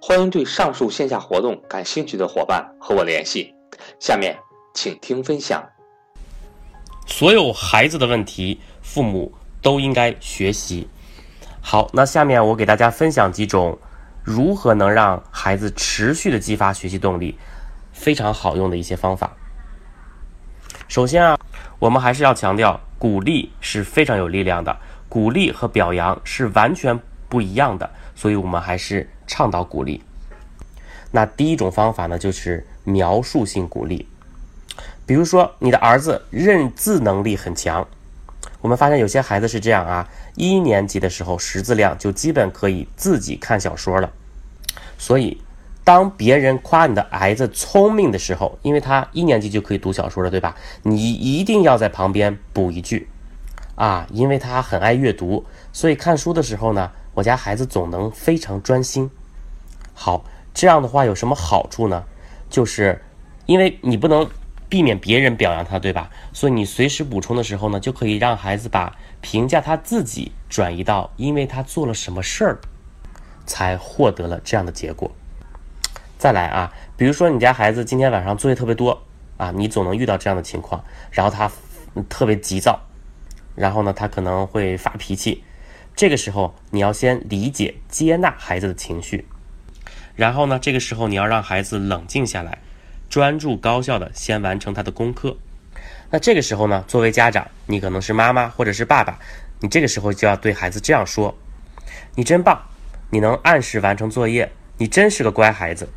欢迎对上述线下活动感兴趣的伙伴和我联系。下面请听分享。所有孩子的问题，父母都应该学习。好，那下面我给大家分享几种如何能让孩子持续的激发学习动力，非常好用的一些方法。首先啊，我们还是要强调，鼓励是非常有力量的，鼓励和表扬是完全不一样的，所以我们还是。倡导鼓励，那第一种方法呢，就是描述性鼓励。比如说，你的儿子认字能力很强，我们发现有些孩子是这样啊，一年级的时候识字量就基本可以自己看小说了。所以，当别人夸你的孩子聪明的时候，因为他一年级就可以读小说了，对吧？你一定要在旁边补一句啊，因为他很爱阅读，所以看书的时候呢，我家孩子总能非常专心。好，这样的话有什么好处呢？就是，因为你不能避免别人表扬他，对吧？所以你随时补充的时候呢，就可以让孩子把评价他自己转移到，因为他做了什么事儿，才获得了这样的结果。再来啊，比如说你家孩子今天晚上作业特别多啊，你总能遇到这样的情况，然后他特别急躁，然后呢，他可能会发脾气，这个时候你要先理解、接纳孩子的情绪。然后呢，这个时候你要让孩子冷静下来，专注高效的先完成他的功课。那这个时候呢，作为家长，你可能是妈妈或者是爸爸，你这个时候就要对孩子这样说：“你真棒，你能按时完成作业，你真是个乖孩子。”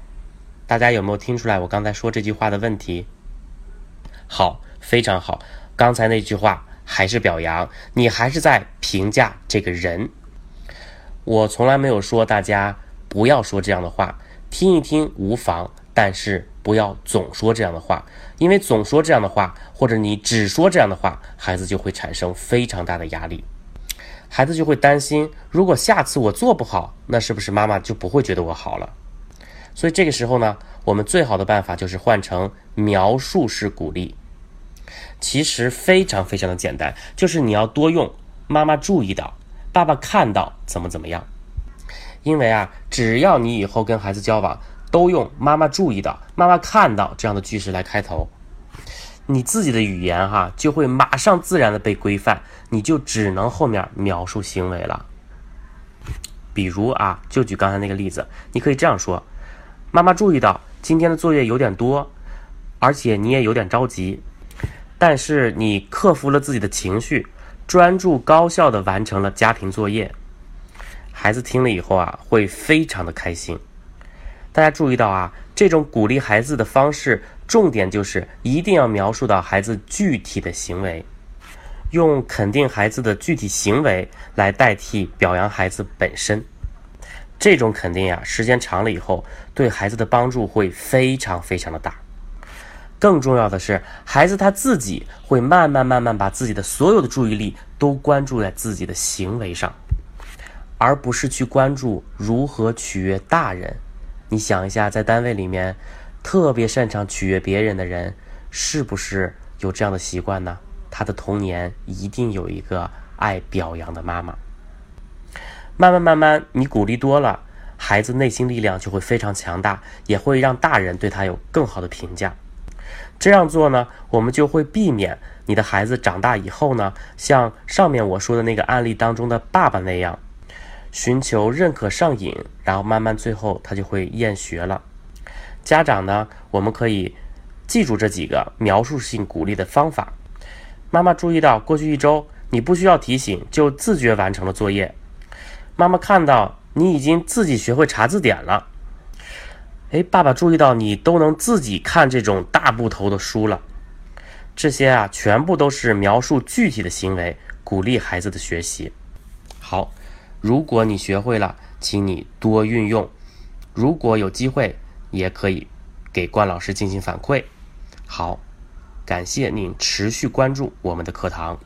大家有没有听出来我刚才说这句话的问题？好，非常好。刚才那句话还是表扬，你还是在评价这个人。我从来没有说大家。不要说这样的话，听一听无妨，但是不要总说这样的话，因为总说这样的话，或者你只说这样的话，孩子就会产生非常大的压力，孩子就会担心，如果下次我做不好，那是不是妈妈就不会觉得我好了？所以这个时候呢，我们最好的办法就是换成描述式鼓励，其实非常非常的简单，就是你要多用妈妈注意到，爸爸看到怎么怎么样。因为啊，只要你以后跟孩子交往，都用“妈妈注意到”“妈妈看到”这样的句式来开头，你自己的语言哈就会马上自然的被规范，你就只能后面描述行为了。比如啊，就举刚才那个例子，你可以这样说：“妈妈注意到今天的作业有点多，而且你也有点着急，但是你克服了自己的情绪，专注高效的完成了家庭作业。”孩子听了以后啊，会非常的开心。大家注意到啊，这种鼓励孩子的方式，重点就是一定要描述到孩子具体的行为，用肯定孩子的具体行为来代替表扬孩子本身。这种肯定呀，时间长了以后，对孩子的帮助会非常非常的大。更重要的是，孩子他自己会慢慢慢慢把自己的所有的注意力都关注在自己的行为上。而不是去关注如何取悦大人。你想一下，在单位里面，特别擅长取悦别人的人，是不是有这样的习惯呢？他的童年一定有一个爱表扬的妈妈。慢慢慢慢，你鼓励多了，孩子内心力量就会非常强大，也会让大人对他有更好的评价。这样做呢，我们就会避免你的孩子长大以后呢，像上面我说的那个案例当中的爸爸那样。寻求认可上瘾，然后慢慢最后他就会厌学了。家长呢，我们可以记住这几个描述性鼓励的方法。妈妈注意到，过去一周你不需要提醒就自觉完成了作业。妈妈看到你已经自己学会查字典了。哎，爸爸注意到你都能自己看这种大部头的书了。这些啊，全部都是描述具体的行为，鼓励孩子的学习。好，如果你学会了，请你多运用。如果有机会，也可以给关老师进行反馈。好，感谢您持续关注我们的课堂。